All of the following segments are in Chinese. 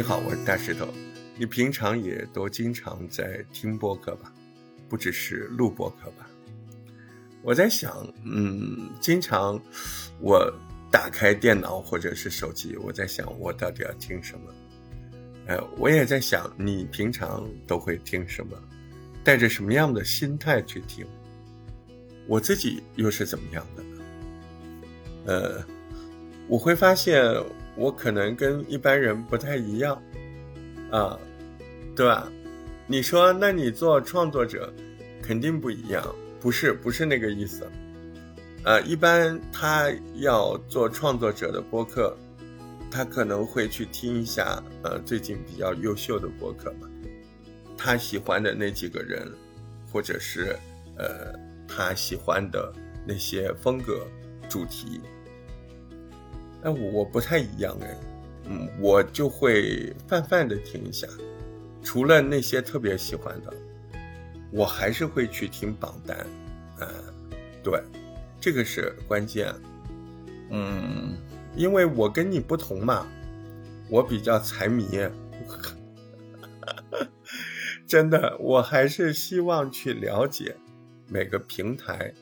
你好，我是大石头。你平常也都经常在听播客吧？不只是录播客吧？我在想，嗯，经常我打开电脑或者是手机，我在想我到底要听什么？呃，我也在想，你平常都会听什么？带着什么样的心态去听？我自己又是怎么样的呢？呃，我会发现我可能跟一般人不太一样，啊，对吧？你说，那你做创作者肯定不一样，不是？不是那个意思。呃，一般他要做创作者的播客，他可能会去听一下，呃，最近比较优秀的播客嘛，他喜欢的那几个人，或者是呃，他喜欢的那些风格、主题。哎，我不太一样哎，嗯，我就会泛泛的听一下，除了那些特别喜欢的，我还是会去听榜单，嗯，对，这个是关键，嗯，因为我跟你不同嘛，我比较财迷，真的，我还是希望去了解每个平台，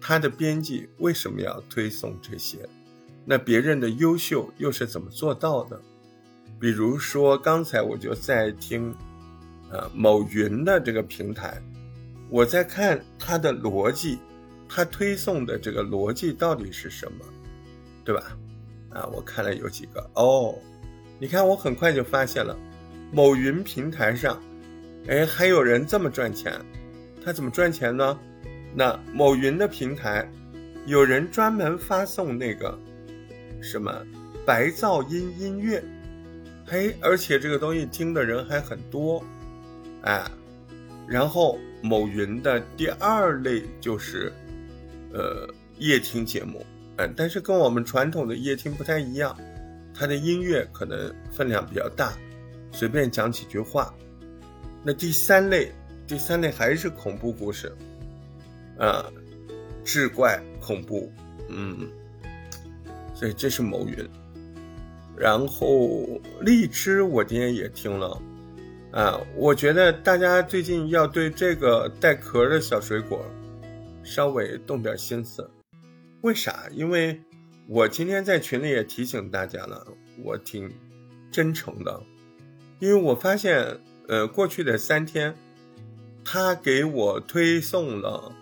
它的编辑为什么要推送这些。那别人的优秀又是怎么做到的？比如说刚才我就在听，呃，某云的这个平台，我在看它的逻辑，它推送的这个逻辑到底是什么，对吧？啊，我看了有几个哦，你看我很快就发现了，某云平台上，哎，还有人这么赚钱，他怎么赚钱呢？那某云的平台，有人专门发送那个。什么白噪音音乐？嘿，而且这个东西听的人还很多，哎，然后某云的第二类就是，呃，夜听节目，哎，但是跟我们传统的夜听不太一样，它的音乐可能分量比较大，随便讲几句话。那第三类，第三类还是恐怖故事，啊，志怪恐怖，嗯。所以这是某云，然后荔枝我今天也听了，啊，我觉得大家最近要对这个带壳的小水果稍微动点心思，为啥？因为我今天在群里也提醒大家了，我挺真诚的，因为我发现，呃，过去的三天，他给我推送了，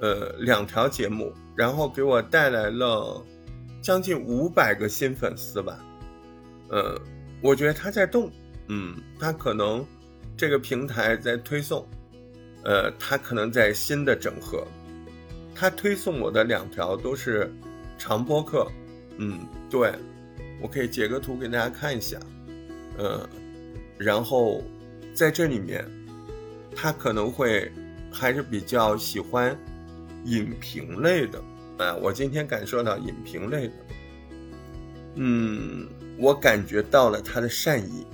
呃，两条节目，然后给我带来了。将近五百个新粉丝吧，呃，我觉得他在动，嗯，他可能这个平台在推送，呃，他可能在新的整合，他推送我的两条都是长播客，嗯，对，我可以截个图给大家看一下，呃，然后在这里面，他可能会还是比较喜欢影评类的。啊，我今天感受到影评类的，嗯，我感觉到了他的善意。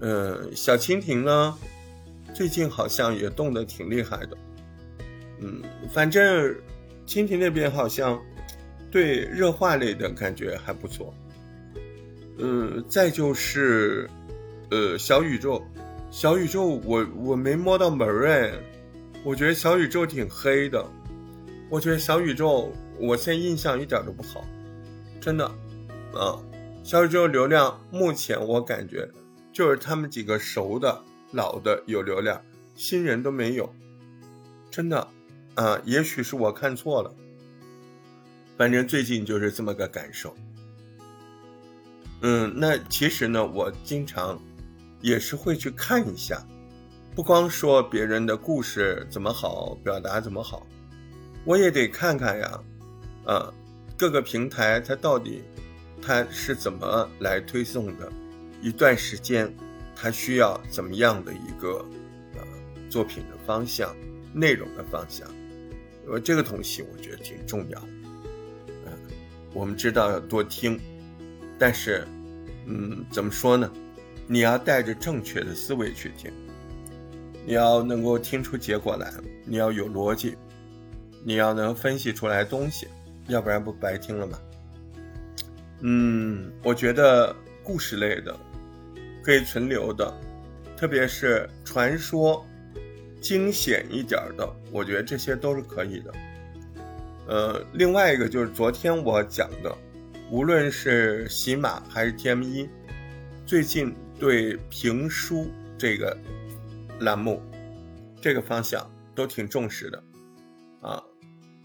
嗯，小蜻蜓呢，最近好像也动得挺厉害的。嗯，反正蜻蜓那边好像对热化类的感觉还不错。嗯，再就是呃小宇宙，小宇宙我我没摸到门儿哎，我觉得小宇宙挺黑的。我觉得小宇宙，我现在印象一点都不好，真的，啊，小宇宙流量目前我感觉就是他们几个熟的、老的有流量，新人都没有，真的，啊，也许是我看错了，反正最近就是这么个感受。嗯，那其实呢，我经常也是会去看一下，不光说别人的故事怎么好，表达怎么好。我也得看看呀，啊，各个平台它到底它是怎么来推送的？一段时间，它需要怎么样的一个呃作品的方向、内容的方向？呃，这个东西我觉得挺重要。嗯，我们知道要多听，但是，嗯，怎么说呢？你要带着正确的思维去听，你要能够听出结果来，你要有逻辑。你要能分析出来东西，要不然不白听了吗？嗯，我觉得故事类的可以存留的，特别是传说惊险一点的，我觉得这些都是可以的。呃，另外一个就是昨天我讲的，无论是喜马还是 TME，最近对评书这个栏目、这个方向都挺重视的，啊，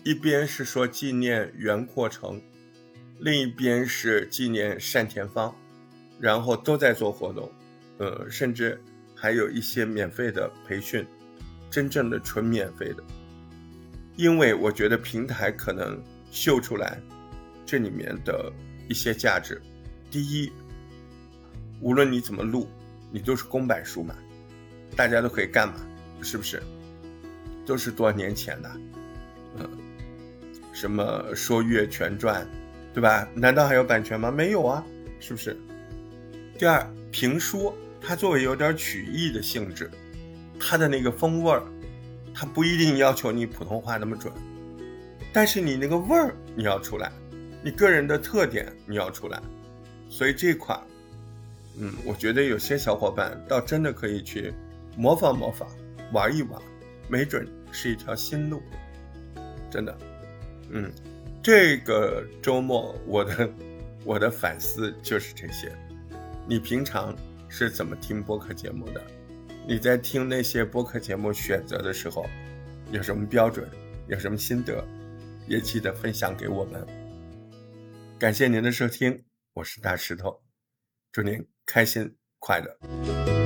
一边是说纪念袁阔成，另一边是纪念单田芳，然后都在做活动，呃，甚至还有一些免费的培训，真正的纯免费的。因为我觉得平台可能秀出来这里面的一些价值。第一，无论你怎么录，你都是公版书嘛，大家都可以干嘛，是不是？都是多少年前的，嗯，什么《说岳全传》，对吧？难道还有版权吗？没有啊，是不是？第二，评书它作为有点曲艺的性质，它的那个风味儿。他不一定要求你普通话那么准，但是你那个味儿你要出来，你个人的特点你要出来，所以这块，嗯，我觉得有些小伙伴倒真的可以去模仿模仿，玩一玩，没准是一条新路，真的，嗯，这个周末我的我的反思就是这些，你平常是怎么听播客节目的？你在听那些播客节目选择的时候，有什么标准？有什么心得？也记得分享给我们。感谢您的收听，我是大石头，祝您开心快乐。